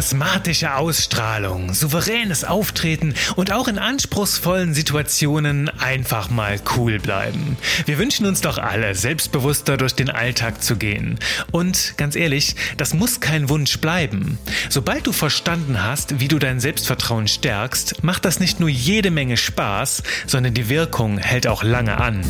charismatische Ausstrahlung, souveränes Auftreten und auch in anspruchsvollen Situationen einfach mal cool bleiben. Wir wünschen uns doch alle, selbstbewusster durch den Alltag zu gehen. Und ganz ehrlich, das muss kein Wunsch bleiben. Sobald du verstanden hast, wie du dein Selbstvertrauen stärkst, macht das nicht nur jede Menge Spaß, sondern die Wirkung hält auch lange an.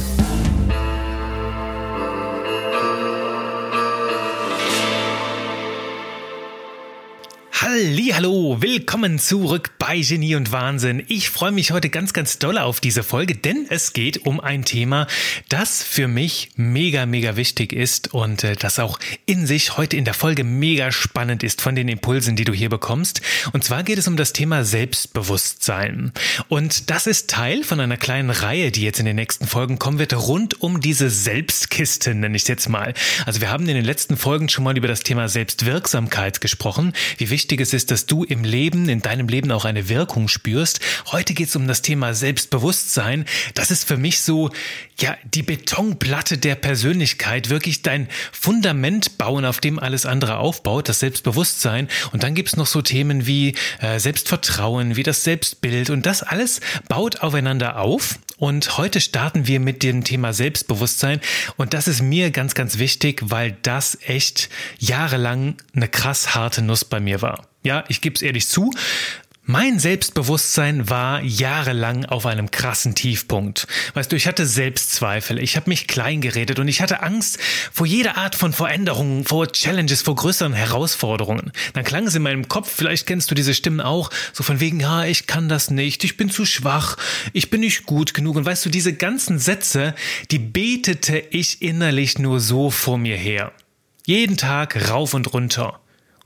Hallo, willkommen zurück bei Genie und Wahnsinn. Ich freue mich heute ganz, ganz doll auf diese Folge, denn es geht um ein Thema, das für mich mega, mega wichtig ist und äh, das auch in sich heute in der Folge mega spannend ist von den Impulsen, die du hier bekommst. Und zwar geht es um das Thema Selbstbewusstsein. Und das ist Teil von einer kleinen Reihe, die jetzt in den nächsten Folgen kommen wird, rund um diese Selbstkiste, nenne ich es jetzt mal. Also wir haben in den letzten Folgen schon mal über das Thema Selbstwirksamkeit gesprochen, wie wichtig Wichtiges ist, dass du im Leben, in deinem Leben auch eine Wirkung spürst. Heute geht es um das Thema Selbstbewusstsein. Das ist für mich so, ja, die Betonplatte der Persönlichkeit, wirklich dein Fundament bauen, auf dem alles andere aufbaut, das Selbstbewusstsein. Und dann gibt es noch so Themen wie äh, Selbstvertrauen, wie das Selbstbild. Und das alles baut aufeinander auf. Und heute starten wir mit dem Thema Selbstbewusstsein. Und das ist mir ganz, ganz wichtig, weil das echt jahrelang eine krass harte Nuss bei mir war. Ja, ich gebe es ehrlich zu. Mein Selbstbewusstsein war jahrelang auf einem krassen Tiefpunkt. Weißt du, ich hatte Selbstzweifel, ich habe mich klein geredet und ich hatte Angst vor jeder Art von Veränderungen, vor Challenges, vor größeren Herausforderungen. Dann klang es in meinem Kopf, vielleicht kennst du diese Stimmen auch, so von wegen, ja, ich kann das nicht, ich bin zu schwach, ich bin nicht gut genug. Und weißt du, diese ganzen Sätze, die betete ich innerlich nur so vor mir her. Jeden Tag rauf und runter.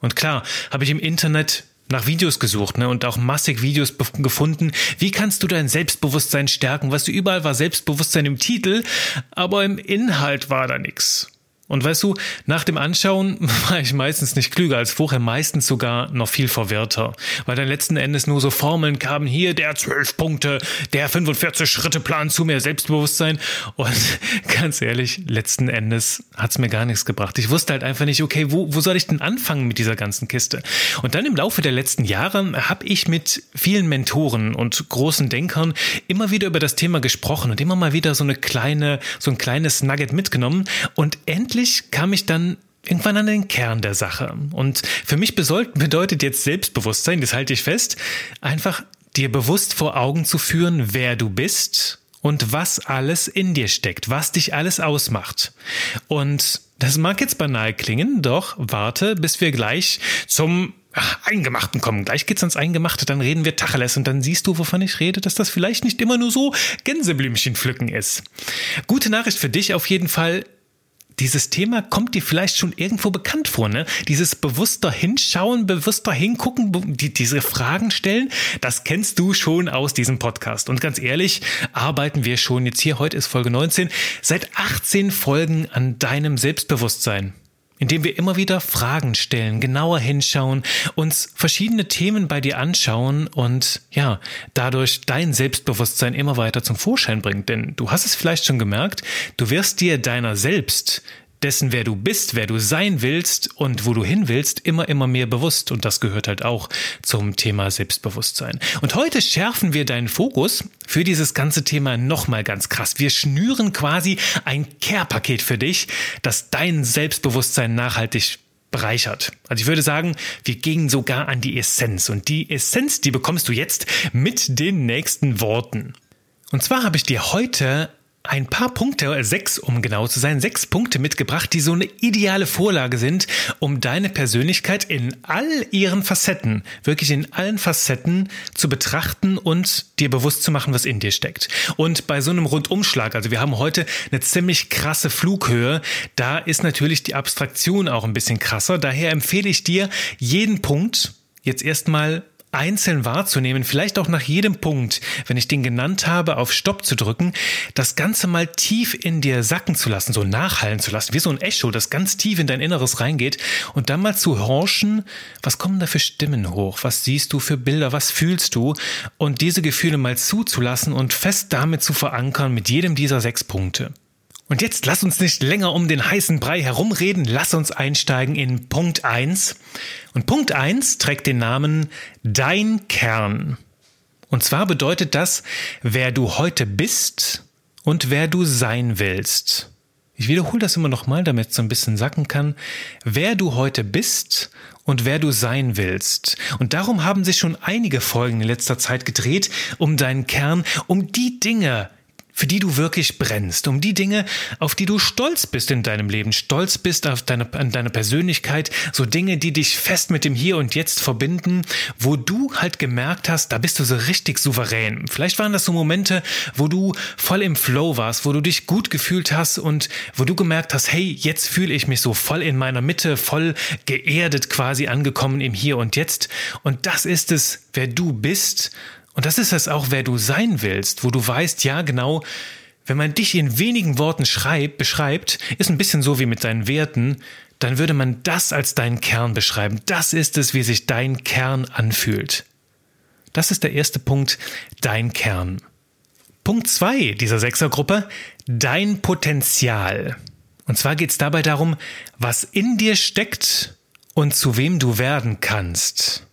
Und klar, habe ich im Internet nach Videos gesucht ne, und auch massig Videos gefunden. Wie kannst du dein Selbstbewusstsein stärken? Was du überall war Selbstbewusstsein im Titel, aber im Inhalt war da nichts. Und weißt du, nach dem Anschauen war ich meistens nicht klüger als vorher, meistens sogar noch viel verwirrter, weil dann letzten Endes nur so Formeln kamen, hier der 12 Punkte, der 45 Schritte Plan zu mehr Selbstbewusstsein und ganz ehrlich, letzten Endes hat's mir gar nichts gebracht. Ich wusste halt einfach nicht, okay, wo, wo soll ich denn anfangen mit dieser ganzen Kiste? Und dann im Laufe der letzten Jahre habe ich mit vielen Mentoren und großen Denkern immer wieder über das Thema gesprochen und immer mal wieder so eine kleine, so ein kleines Nugget mitgenommen und endlich endlich kam ich dann irgendwann an den Kern der Sache. Und für mich bedeutet jetzt Selbstbewusstsein, das halte ich fest, einfach dir bewusst vor Augen zu führen, wer du bist und was alles in dir steckt, was dich alles ausmacht. Und das mag jetzt banal klingen, doch warte, bis wir gleich zum Eingemachten kommen. Gleich geht's ans Eingemachte, dann reden wir Tacheles und dann siehst du, wovon ich rede, dass das vielleicht nicht immer nur so Gänseblümchen pflücken ist. Gute Nachricht für dich auf jeden Fall dieses Thema kommt dir vielleicht schon irgendwo bekannt vor, ne? Dieses bewusster Hinschauen, bewusster Hingucken, die, diese Fragen stellen, das kennst du schon aus diesem Podcast. Und ganz ehrlich, arbeiten wir schon jetzt hier, heute ist Folge 19, seit 18 Folgen an deinem Selbstbewusstsein indem wir immer wieder Fragen stellen, genauer hinschauen, uns verschiedene Themen bei dir anschauen und ja, dadurch dein Selbstbewusstsein immer weiter zum Vorschein bringt. Denn du hast es vielleicht schon gemerkt, du wirst dir deiner selbst dessen, wer du bist, wer du sein willst und wo du hin willst, immer, immer mehr bewusst. Und das gehört halt auch zum Thema Selbstbewusstsein. Und heute schärfen wir deinen Fokus für dieses ganze Thema nochmal ganz krass. Wir schnüren quasi ein Care-Paket für dich, das dein Selbstbewusstsein nachhaltig bereichert. Also ich würde sagen, wir gehen sogar an die Essenz. Und die Essenz, die bekommst du jetzt mit den nächsten Worten. Und zwar habe ich dir heute ein paar Punkte, sechs um genau zu sein, sechs Punkte mitgebracht, die so eine ideale Vorlage sind, um deine Persönlichkeit in all ihren Facetten, wirklich in allen Facetten zu betrachten und dir bewusst zu machen, was in dir steckt. Und bei so einem Rundumschlag, also wir haben heute eine ziemlich krasse Flughöhe, da ist natürlich die Abstraktion auch ein bisschen krasser. Daher empfehle ich dir, jeden Punkt jetzt erstmal einzeln wahrzunehmen, vielleicht auch nach jedem Punkt, wenn ich den genannt habe, auf Stopp zu drücken, das Ganze mal tief in dir sacken zu lassen, so nachhallen zu lassen, wie so ein Echo, das ganz tief in dein Inneres reingeht und dann mal zu horchen, was kommen da für Stimmen hoch, was siehst du für Bilder, was fühlst du und diese Gefühle mal zuzulassen und fest damit zu verankern mit jedem dieser sechs Punkte. Und jetzt lass uns nicht länger um den heißen Brei herumreden, lass uns einsteigen in Punkt 1. Und Punkt 1 trägt den Namen Dein Kern. Und zwar bedeutet das, wer du heute bist und wer du sein willst. Ich wiederhole das immer nochmal, damit es so ein bisschen sacken kann. Wer du heute bist und wer du sein willst. Und darum haben sich schon einige Folgen in letzter Zeit gedreht, um deinen Kern, um die Dinge, für die du wirklich brennst, um die Dinge, auf die du stolz bist in deinem Leben, stolz bist auf deine, an deine Persönlichkeit, so Dinge, die dich fest mit dem Hier und Jetzt verbinden, wo du halt gemerkt hast, da bist du so richtig souverän. Vielleicht waren das so Momente, wo du voll im Flow warst, wo du dich gut gefühlt hast und wo du gemerkt hast, hey, jetzt fühle ich mich so voll in meiner Mitte, voll geerdet quasi angekommen im Hier und Jetzt. Und das ist es, wer du bist und das ist es auch, wer du sein willst, wo du weißt, ja genau, wenn man dich in wenigen Worten schreibt, beschreibt, ist ein bisschen so wie mit deinen Werten, dann würde man das als deinen Kern beschreiben. Das ist es, wie sich dein Kern anfühlt. Das ist der erste Punkt, dein Kern. Punkt zwei dieser Sechsergruppe, dein Potenzial. Und zwar geht es dabei darum, was in dir steckt und zu wem du werden kannst.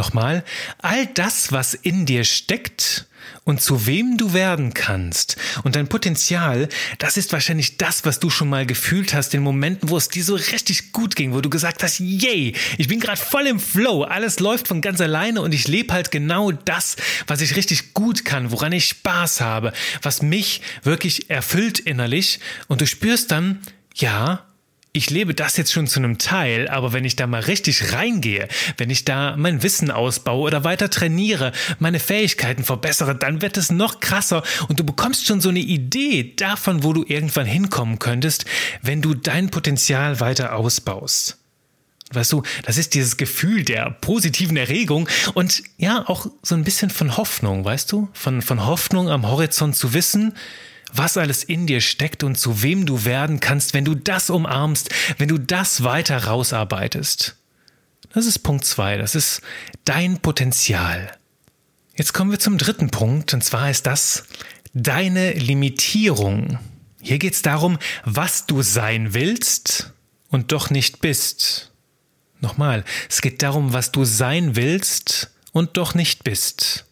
Nochmal, all das, was in dir steckt und zu wem du werden kannst und dein Potenzial, das ist wahrscheinlich das, was du schon mal gefühlt hast in Momenten, wo es dir so richtig gut ging, wo du gesagt hast, yay, ich bin gerade voll im Flow, alles läuft von ganz alleine und ich lebe halt genau das, was ich richtig gut kann, woran ich Spaß habe, was mich wirklich erfüllt innerlich. Und du spürst dann, ja, ich lebe das jetzt schon zu einem Teil, aber wenn ich da mal richtig reingehe, wenn ich da mein Wissen ausbaue oder weiter trainiere, meine Fähigkeiten verbessere, dann wird es noch krasser und du bekommst schon so eine Idee davon, wo du irgendwann hinkommen könntest, wenn du dein Potenzial weiter ausbaust. Weißt du, das ist dieses Gefühl der positiven Erregung und ja, auch so ein bisschen von Hoffnung, weißt du? Von, von Hoffnung am Horizont zu wissen, was alles in dir steckt und zu wem du werden kannst, wenn du das umarmst, wenn du das weiter rausarbeitest. Das ist Punkt zwei. das ist dein Potenzial. Jetzt kommen wir zum dritten Punkt, und zwar ist das deine Limitierung. Hier geht es darum, was du sein willst und doch nicht bist. Nochmal, es geht darum, was du sein willst und doch nicht bist.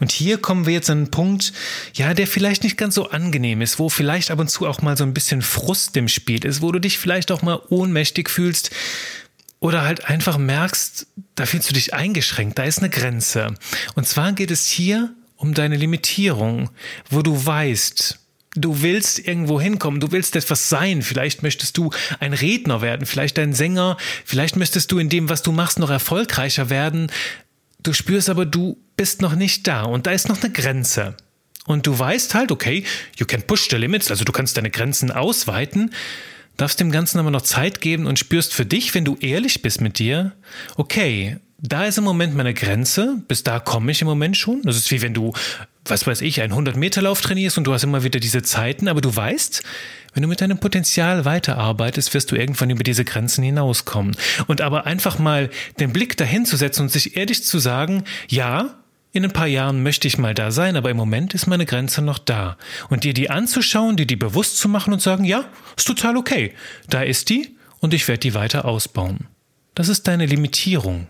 Und hier kommen wir jetzt an einen Punkt, ja, der vielleicht nicht ganz so angenehm ist, wo vielleicht ab und zu auch mal so ein bisschen Frust im Spiel ist, wo du dich vielleicht auch mal ohnmächtig fühlst oder halt einfach merkst, da fühlst du dich eingeschränkt, da ist eine Grenze. Und zwar geht es hier um deine Limitierung, wo du weißt, Du willst irgendwo hinkommen, du willst etwas sein, vielleicht möchtest du ein Redner werden, vielleicht ein Sänger, vielleicht möchtest du in dem, was du machst, noch erfolgreicher werden, Du spürst aber, du bist noch nicht da und da ist noch eine Grenze. Und du weißt halt, okay, you can push the limits, also du kannst deine Grenzen ausweiten, darfst dem Ganzen aber noch Zeit geben und spürst für dich, wenn du ehrlich bist mit dir, okay, da ist im Moment meine Grenze, bis da komme ich im Moment schon. Das ist wie wenn du, was weiß ich, einen 100-Meter-Lauf trainierst und du hast immer wieder diese Zeiten, aber du weißt, wenn du mit deinem Potenzial weiterarbeitest, wirst du irgendwann über diese Grenzen hinauskommen. Und aber einfach mal den Blick dahin zu setzen und sich ehrlich zu sagen, ja, in ein paar Jahren möchte ich mal da sein, aber im Moment ist meine Grenze noch da. Und dir die anzuschauen, dir die bewusst zu machen und sagen, ja, ist total okay. Da ist die und ich werde die weiter ausbauen. Das ist deine Limitierung.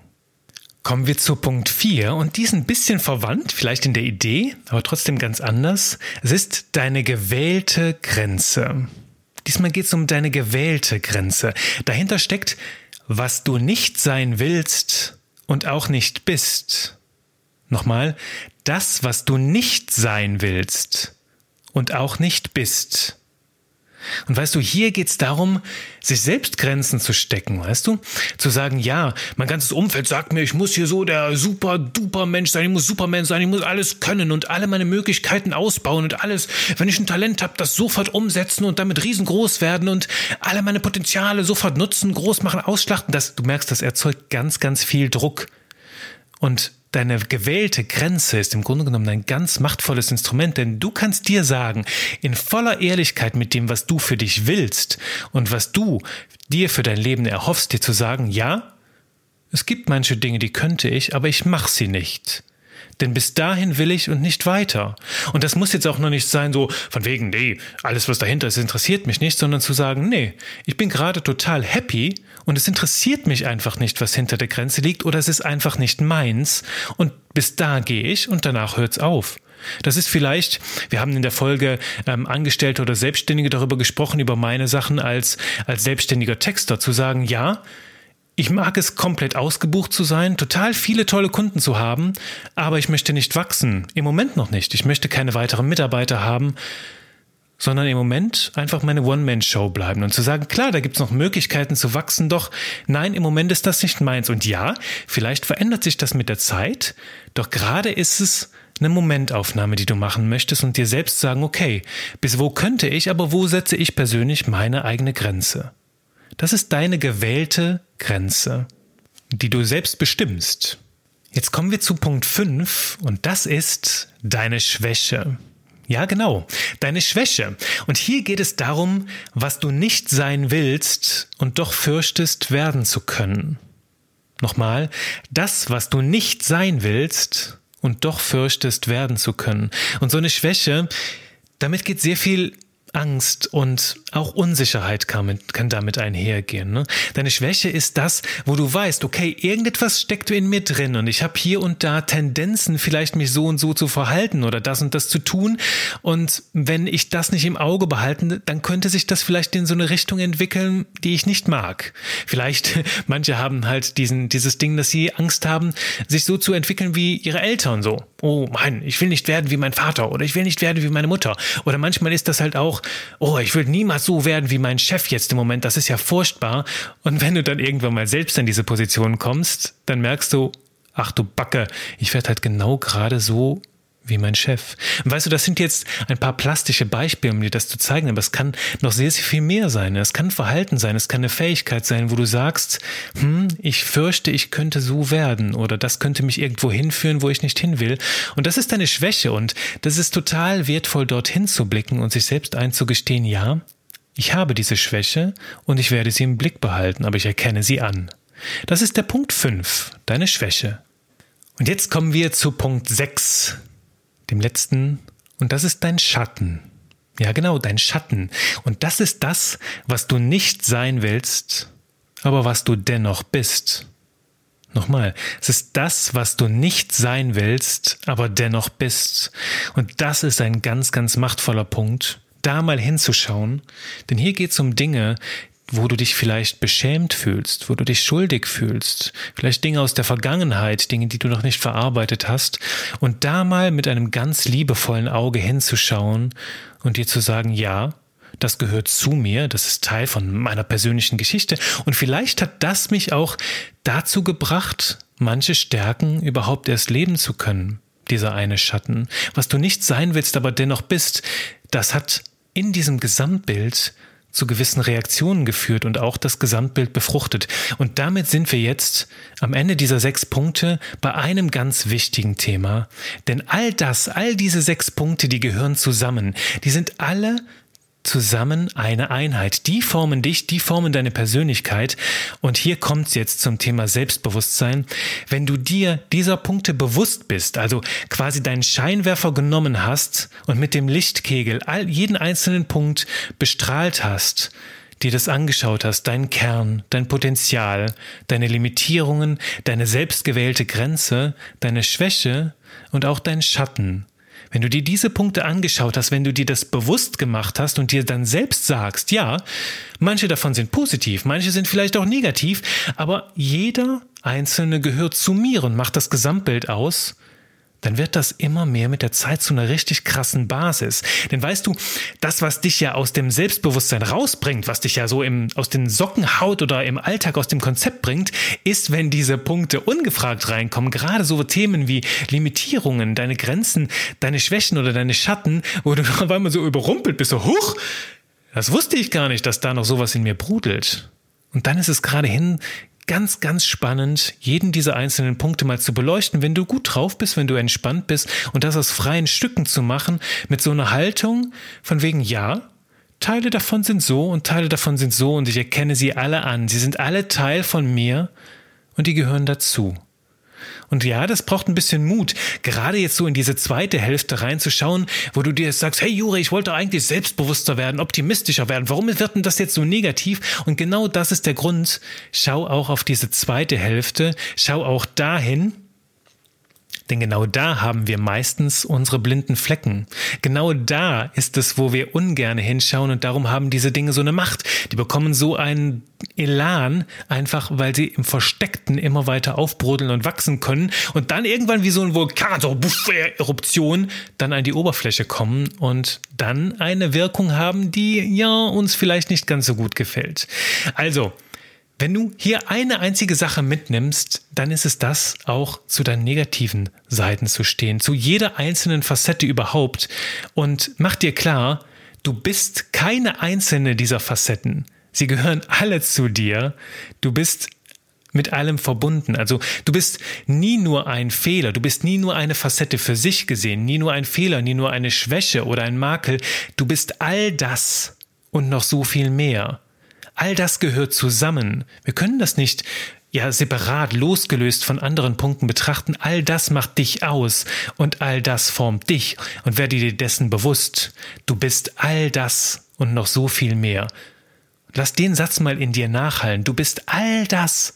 Kommen wir zu Punkt 4 und die ist ein bisschen verwandt, vielleicht in der Idee, aber trotzdem ganz anders. Es ist deine gewählte Grenze. Diesmal geht es um deine gewählte Grenze. Dahinter steckt, was du nicht sein willst und auch nicht bist. Nochmal, das, was du nicht sein willst und auch nicht bist. Und weißt du, hier geht's darum, sich selbst Grenzen zu stecken, weißt du? Zu sagen, ja, mein ganzes Umfeld sagt mir, ich muss hier so der super duper Mensch sein, ich muss Superman sein, ich muss alles können und alle meine Möglichkeiten ausbauen und alles, wenn ich ein Talent habe, das sofort umsetzen und damit riesengroß werden und alle meine Potenziale sofort nutzen, groß machen, ausschlachten. Das, du merkst, das erzeugt ganz, ganz viel Druck. Und Deine gewählte Grenze ist im Grunde genommen ein ganz machtvolles Instrument, denn du kannst dir sagen, in voller Ehrlichkeit mit dem, was du für dich willst und was du dir für dein Leben erhoffst, dir zu sagen, ja, es gibt manche Dinge, die könnte ich, aber ich mache sie nicht. Denn bis dahin will ich und nicht weiter. Und das muss jetzt auch noch nicht sein, so von wegen, nee, alles, was dahinter ist, interessiert mich nicht, sondern zu sagen, nee, ich bin gerade total happy und es interessiert mich einfach nicht, was hinter der Grenze liegt oder es ist einfach nicht meins und bis da gehe ich und danach hört's auf. Das ist vielleicht, wir haben in der Folge ähm, Angestellte oder Selbstständige darüber gesprochen, über meine Sachen als, als selbstständiger Texter, zu sagen, ja, ich mag es komplett ausgebucht zu sein, total viele tolle Kunden zu haben, aber ich möchte nicht wachsen. Im Moment noch nicht. Ich möchte keine weiteren Mitarbeiter haben, sondern im Moment einfach meine One-Man-Show bleiben und zu sagen, klar, da gibt's noch Möglichkeiten zu wachsen, doch nein, im Moment ist das nicht meins. Und ja, vielleicht verändert sich das mit der Zeit, doch gerade ist es eine Momentaufnahme, die du machen möchtest und dir selbst sagen, okay, bis wo könnte ich, aber wo setze ich persönlich meine eigene Grenze? Das ist deine gewählte Grenze, die du selbst bestimmst. Jetzt kommen wir zu Punkt 5 und das ist deine Schwäche. Ja, genau, deine Schwäche. Und hier geht es darum, was du nicht sein willst und doch fürchtest werden zu können. Nochmal, das, was du nicht sein willst und doch fürchtest werden zu können. Und so eine Schwäche, damit geht sehr viel Angst und auch Unsicherheit kann, kann damit einhergehen. Ne? Deine Schwäche ist das, wo du weißt, okay, irgendetwas steckt in mir drin und ich habe hier und da Tendenzen, vielleicht mich so und so zu verhalten oder das und das zu tun. Und wenn ich das nicht im Auge behalte, dann könnte sich das vielleicht in so eine Richtung entwickeln, die ich nicht mag. Vielleicht, manche haben halt diesen, dieses Ding, dass sie Angst haben, sich so zu entwickeln wie ihre Eltern so. Oh Mann, ich will nicht werden wie mein Vater oder ich will nicht werden wie meine Mutter. Oder manchmal ist das halt auch, oh, ich will niemals so werden wie mein Chef jetzt im Moment, das ist ja furchtbar. Und wenn du dann irgendwann mal selbst in diese Position kommst, dann merkst du, ach du Backe, ich werde halt genau gerade so wie mein Chef. Und weißt du, das sind jetzt ein paar plastische Beispiele, um dir das zu zeigen, aber es kann noch sehr, sehr viel mehr sein. Es kann Verhalten sein, es kann eine Fähigkeit sein, wo du sagst, hm, ich fürchte, ich könnte so werden oder das könnte mich irgendwo hinführen, wo ich nicht hin will. Und das ist deine Schwäche und das ist total wertvoll, dorthin zu blicken und sich selbst einzugestehen, ja, ich habe diese Schwäche und ich werde sie im Blick behalten, aber ich erkenne sie an. Das ist der Punkt 5, deine Schwäche. Und jetzt kommen wir zu Punkt 6, dem letzten, und das ist dein Schatten. Ja, genau, dein Schatten. Und das ist das, was du nicht sein willst, aber was du dennoch bist. Nochmal, es ist das, was du nicht sein willst, aber dennoch bist. Und das ist ein ganz, ganz machtvoller Punkt, da mal hinzuschauen, denn hier geht es um Dinge, wo du dich vielleicht beschämt fühlst, wo du dich schuldig fühlst, vielleicht Dinge aus der Vergangenheit, Dinge, die du noch nicht verarbeitet hast, und da mal mit einem ganz liebevollen Auge hinzuschauen und dir zu sagen, ja, das gehört zu mir, das ist Teil von meiner persönlichen Geschichte, und vielleicht hat das mich auch dazu gebracht, manche Stärken überhaupt erst leben zu können, dieser eine Schatten. Was du nicht sein willst, aber dennoch bist, das hat in diesem Gesamtbild zu gewissen Reaktionen geführt und auch das Gesamtbild befruchtet. Und damit sind wir jetzt am Ende dieser sechs Punkte bei einem ganz wichtigen Thema. Denn all das, all diese sechs Punkte, die gehören zusammen. Die sind alle zusammen eine Einheit. Die formen dich, die formen deine Persönlichkeit. Und hier kommt es jetzt zum Thema Selbstbewusstsein. Wenn du dir dieser Punkte bewusst bist, also quasi deinen Scheinwerfer genommen hast und mit dem Lichtkegel all, jeden einzelnen Punkt bestrahlt hast, dir das angeschaut hast, deinen Kern, dein Potenzial, deine Limitierungen, deine selbstgewählte Grenze, deine Schwäche und auch dein Schatten, wenn du dir diese Punkte angeschaut hast, wenn du dir das bewusst gemacht hast und dir dann selbst sagst, ja, manche davon sind positiv, manche sind vielleicht auch negativ, aber jeder einzelne gehört zu mir und macht das Gesamtbild aus, dann wird das immer mehr mit der Zeit zu einer richtig krassen Basis. Denn weißt du, das, was dich ja aus dem Selbstbewusstsein rausbringt, was dich ja so im, aus den Socken haut oder im Alltag aus dem Konzept bringt, ist, wenn diese Punkte ungefragt reinkommen, gerade so Themen wie Limitierungen, deine Grenzen, deine Schwächen oder deine Schatten, wo du auf einmal so überrumpelt bist, so, huch, das wusste ich gar nicht, dass da noch sowas in mir brudelt. Und dann ist es gerade hin ganz, ganz spannend, jeden dieser einzelnen Punkte mal zu beleuchten, wenn du gut drauf bist, wenn du entspannt bist und das aus freien Stücken zu machen, mit so einer Haltung von wegen, ja, Teile davon sind so und Teile davon sind so und ich erkenne sie alle an. Sie sind alle Teil von mir und die gehören dazu. Und ja, das braucht ein bisschen Mut, gerade jetzt so in diese zweite Hälfte reinzuschauen, wo du dir sagst, hey Juri, ich wollte eigentlich selbstbewusster werden, optimistischer werden. Warum wird denn das jetzt so negativ? Und genau das ist der Grund. Schau auch auf diese zweite Hälfte, schau auch dahin, denn genau da haben wir meistens unsere blinden Flecken. Genau da ist es, wo wir ungern hinschauen und darum haben diese Dinge so eine Macht. Die bekommen so einen Elan, einfach weil sie im Versteckten immer weiter aufbrodeln und wachsen können und dann irgendwann wie so ein Vulkan, so Eruption, dann an die Oberfläche kommen und dann eine Wirkung haben, die ja uns vielleicht nicht ganz so gut gefällt. Also, wenn du hier eine einzige Sache mitnimmst, dann ist es das, auch zu deinen negativen Seiten zu stehen, zu jeder einzelnen Facette überhaupt. Und mach dir klar, du bist keine einzelne dieser Facetten. Sie gehören alle zu dir. Du bist mit allem verbunden. Also du bist nie nur ein Fehler, du bist nie nur eine Facette für sich gesehen, nie nur ein Fehler, nie nur eine Schwäche oder ein Makel. Du bist all das und noch so viel mehr. All das gehört zusammen. Wir können das nicht ja separat, losgelöst von anderen Punkten betrachten. All das macht dich aus und all das formt dich. Und werde dir dessen bewusst. Du bist all das und noch so viel mehr. Lass den Satz mal in dir nachhallen. Du bist all das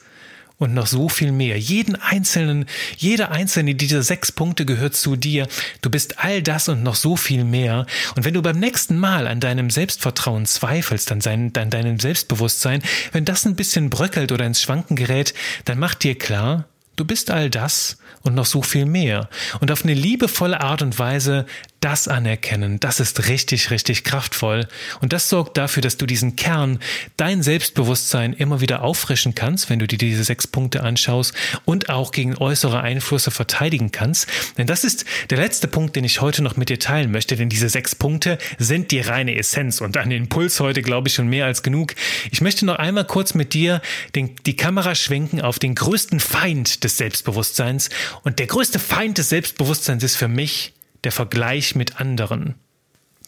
und noch so viel mehr. Jeden einzelnen, jeder einzelne dieser sechs Punkte gehört zu dir. Du bist all das und noch so viel mehr. Und wenn du beim nächsten Mal an deinem Selbstvertrauen zweifelst, an, sein, an deinem Selbstbewusstsein, wenn das ein bisschen bröckelt oder ins Schwanken gerät, dann mach dir klar, du bist all das und noch so viel mehr. Und auf eine liebevolle Art und Weise das anerkennen, das ist richtig, richtig kraftvoll. Und das sorgt dafür, dass du diesen Kern, dein Selbstbewusstsein immer wieder auffrischen kannst, wenn du dir diese sechs Punkte anschaust und auch gegen äußere Einflüsse verteidigen kannst. Denn das ist der letzte Punkt, den ich heute noch mit dir teilen möchte, denn diese sechs Punkte sind die reine Essenz und den Impuls heute glaube ich schon mehr als genug. Ich möchte noch einmal kurz mit dir den, die Kamera schwenken auf den größten Feind des Selbstbewusstseins. Und der größte Feind des Selbstbewusstseins ist für mich der Vergleich mit anderen.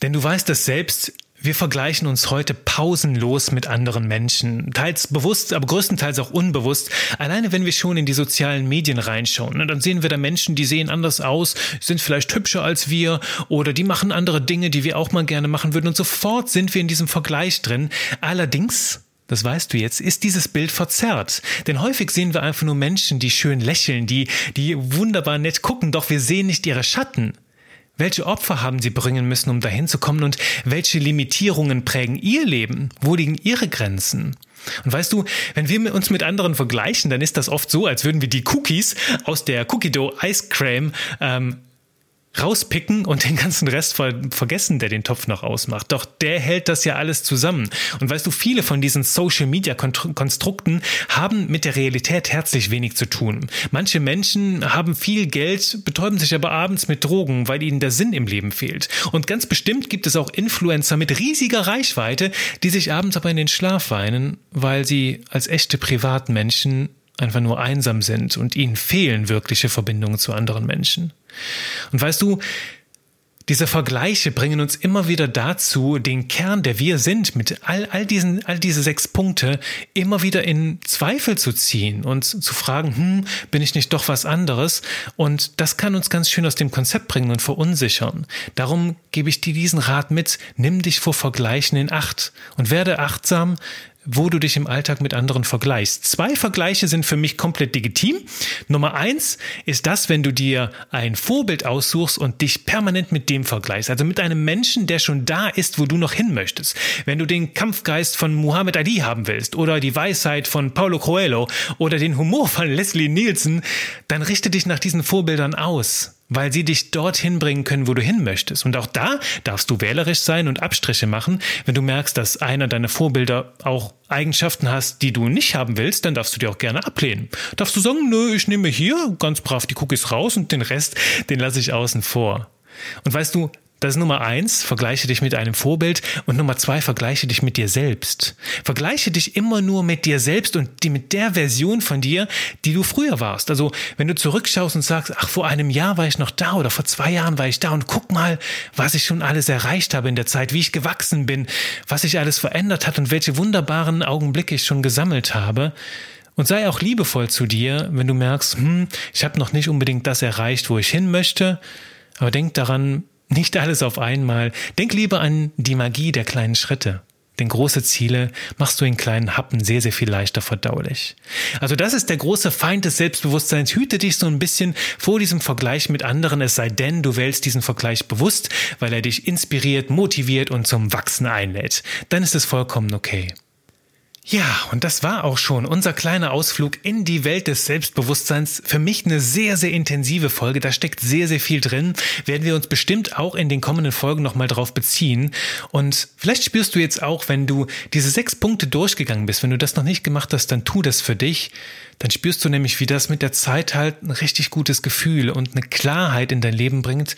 Denn du weißt es selbst, wir vergleichen uns heute pausenlos mit anderen Menschen, teils bewusst, aber größtenteils auch unbewusst. Alleine wenn wir schon in die sozialen Medien reinschauen, ne, dann sehen wir da Menschen, die sehen anders aus, sind vielleicht hübscher als wir oder die machen andere Dinge, die wir auch mal gerne machen würden und sofort sind wir in diesem Vergleich drin. Allerdings das weißt du jetzt, ist dieses Bild verzerrt. Denn häufig sehen wir einfach nur Menschen, die schön lächeln, die, die wunderbar nett gucken, doch wir sehen nicht ihre Schatten. Welche Opfer haben sie bringen müssen, um dahin zu kommen und welche Limitierungen prägen ihr Leben? Wo liegen ihre Grenzen? Und weißt du, wenn wir uns mit anderen vergleichen, dann ist das oft so, als würden wir die Cookies aus der Cookie Dough Ice Cream ähm, rauspicken und den ganzen Rest ver vergessen, der den Topf noch ausmacht. Doch der hält das ja alles zusammen. Und weißt du, viele von diesen Social Media Konstrukten haben mit der Realität herzlich wenig zu tun. Manche Menschen haben viel Geld, betäuben sich aber abends mit Drogen, weil ihnen der Sinn im Leben fehlt. Und ganz bestimmt gibt es auch Influencer mit riesiger Reichweite, die sich abends aber in den Schlaf weinen, weil sie als echte Privatmenschen einfach nur einsam sind und ihnen fehlen wirkliche Verbindungen zu anderen Menschen. Und weißt du, diese Vergleiche bringen uns immer wieder dazu, den Kern, der wir sind, mit all, all diesen, all diese sechs Punkte immer wieder in Zweifel zu ziehen und zu fragen, hm, bin ich nicht doch was anderes? Und das kann uns ganz schön aus dem Konzept bringen und verunsichern. Darum gebe ich dir diesen Rat mit, nimm dich vor Vergleichen in Acht und werde achtsam, wo du dich im Alltag mit anderen vergleichst. Zwei Vergleiche sind für mich komplett legitim. Nummer eins ist das, wenn du dir ein Vorbild aussuchst und dich permanent mit dem vergleichst. Also mit einem Menschen, der schon da ist, wo du noch hin möchtest. Wenn du den Kampfgeist von Muhammad Ali haben willst oder die Weisheit von Paulo Coelho oder den Humor von Leslie Nielsen, dann richte dich nach diesen Vorbildern aus weil sie dich dorthin bringen können, wo du hin möchtest. Und auch da darfst du wählerisch sein und Abstriche machen. Wenn du merkst, dass einer deiner Vorbilder auch Eigenschaften hast, die du nicht haben willst, dann darfst du die auch gerne ablehnen. Darfst du sagen, nö, ich nehme hier ganz brav die Cookies raus und den Rest, den lasse ich außen vor. Und weißt du, das ist Nummer eins, vergleiche dich mit einem Vorbild. Und Nummer zwei, vergleiche dich mit dir selbst. Vergleiche dich immer nur mit dir selbst und die, mit der Version von dir, die du früher warst. Also, wenn du zurückschaust und sagst, ach, vor einem Jahr war ich noch da oder vor zwei Jahren war ich da und guck mal, was ich schon alles erreicht habe in der Zeit, wie ich gewachsen bin, was sich alles verändert hat und welche wunderbaren Augenblicke ich schon gesammelt habe. Und sei auch liebevoll zu dir, wenn du merkst, hm, ich habe noch nicht unbedingt das erreicht, wo ich hin möchte. Aber denk daran, nicht alles auf einmal. Denk lieber an die Magie der kleinen Schritte. Denn große Ziele machst du in kleinen Happen sehr, sehr viel leichter verdaulich. Also das ist der große Feind des Selbstbewusstseins. Hüte dich so ein bisschen vor diesem Vergleich mit anderen, es sei denn, du wählst diesen Vergleich bewusst, weil er dich inspiriert, motiviert und zum Wachsen einlädt. Dann ist es vollkommen okay. Ja, und das war auch schon unser kleiner Ausflug in die Welt des Selbstbewusstseins. Für mich eine sehr, sehr intensive Folge. Da steckt sehr, sehr viel drin. Werden wir uns bestimmt auch in den kommenden Folgen nochmal drauf beziehen. Und vielleicht spürst du jetzt auch, wenn du diese sechs Punkte durchgegangen bist, wenn du das noch nicht gemacht hast, dann tu das für dich. Dann spürst du nämlich, wie das mit der Zeit halt ein richtig gutes Gefühl und eine Klarheit in dein Leben bringt,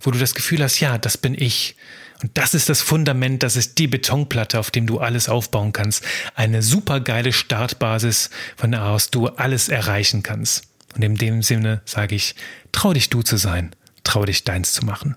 wo du das Gefühl hast, ja, das bin ich. Und das ist das Fundament, das ist die Betonplatte, auf dem du alles aufbauen kannst. Eine super geile Startbasis, von der aus du alles erreichen kannst. Und in dem Sinne sage ich, trau dich du zu sein, trau dich deins zu machen.